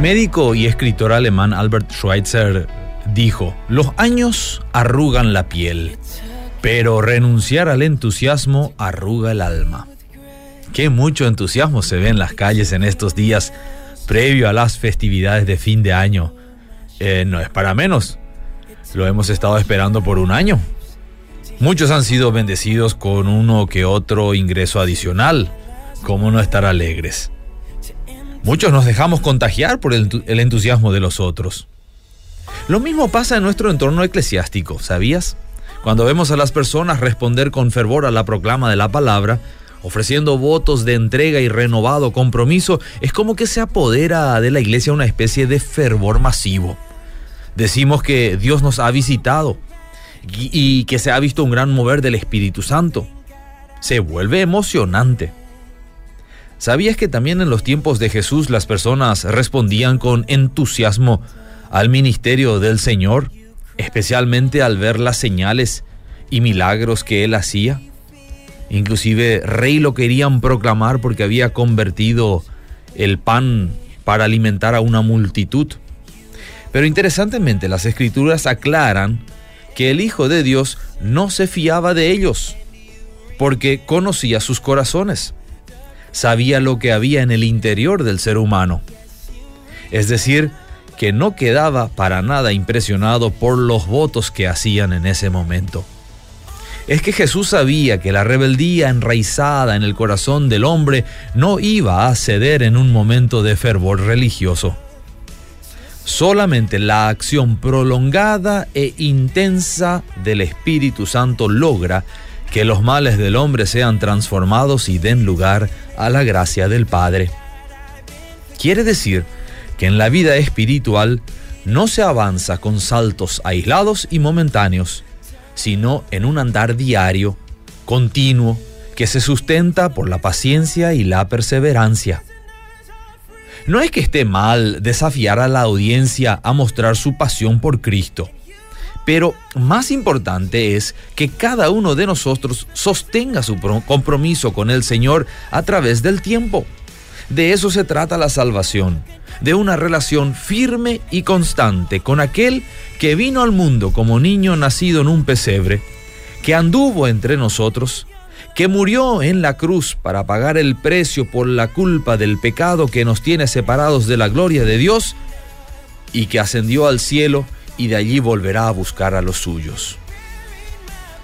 médico y escritor alemán Albert Schweitzer dijo, los años arrugan la piel, pero renunciar al entusiasmo arruga el alma. Qué mucho entusiasmo se ve en las calles en estos días previo a las festividades de fin de año. Eh, no es para menos. Lo hemos estado esperando por un año. Muchos han sido bendecidos con uno que otro ingreso adicional. ¿Cómo no estar alegres? Muchos nos dejamos contagiar por el, entusiasmo de los otros. Lo mismo pasa en nuestro entorno eclesiástico, ¿sabías? Cuando vemos a las personas responder con fervor a la proclama de la palabra, ofreciendo votos de entrega y renovado compromiso, es como que se apodera de la iglesia una especie de fervor masivo. Decimos que Dios nos ha visitado y que se ha visto un gran mover del Espíritu Santo. Se vuelve emocionante. ¿Sabías que también en los tiempos de Jesús las personas respondían con entusiasmo al ministerio del Señor, especialmente al ver las señales y milagros que Él hacía? Inclusive rey lo querían proclamar porque había convertido el pan para alimentar a una multitud. Pero interesantemente las escrituras aclaran que el Hijo de Dios no se fiaba de ellos, porque conocía sus corazones, sabía lo que había en el interior del ser humano. Es decir, que no quedaba para nada impresionado por los votos que hacían en ese momento es que Jesús sabía que la rebeldía enraizada en el corazón del hombre no iba a ceder en un momento de fervor religioso. Solamente la acción prolongada e intensa del Espíritu Santo logra que los males del hombre sean transformados y den lugar a la gracia del Padre. Quiere decir que en la vida espiritual no se avanza con saltos aislados y momentáneos, sino en un andar diario, continuo, que se sustenta por la paciencia y la perseverancia. No es que esté mal desafiar a la audiencia a mostrar su pasión por Cristo, pero más importante es que cada uno de nosotros sostenga su compromiso con el Señor a través del tiempo. De eso se trata la salvación, de una relación firme y constante con aquel que vino al mundo como niño nacido en un pesebre, que anduvo entre nosotros, que murió en la cruz para pagar el precio por la culpa del pecado que nos tiene separados de la gloria de Dios, y que ascendió al cielo y de allí volverá a buscar a los suyos.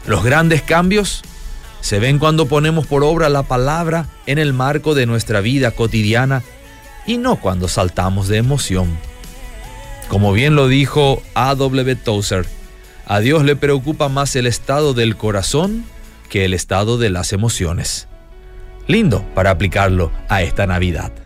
Los grandes cambios se ven cuando ponemos por obra la palabra en el marco de nuestra vida cotidiana y no cuando saltamos de emoción. Como bien lo dijo A.W. Tozer, a Dios le preocupa más el estado del corazón que el estado de las emociones. Lindo para aplicarlo a esta Navidad.